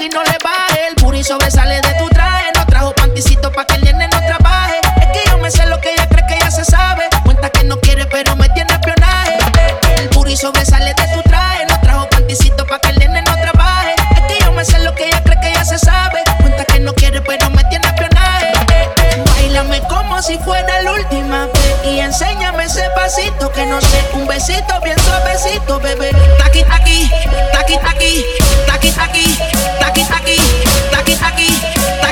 aquí no le baje. El puri sobresale de tu traje. No trajo panticito pa' que el nene no trabaje. Es que yo me sé lo que ella cree que ya se sabe. Cuenta que no quiere, pero me tiene espionaje. El puri sobresale de tu traje. No trajo panticito pa' que el nene no trabaje. Es que yo me sé lo que ella cree que ya se sabe. Cuenta que no quiere, pero me tiene espionaje. Bailame como si fuera la última vez. Y enséñame ese pasito que no sé. suavecito, bien suavecito, bebé. Taqui, taqui, taqui, taqui, taqui, taqui, taqui, taqui, taqui, taqui, taqui.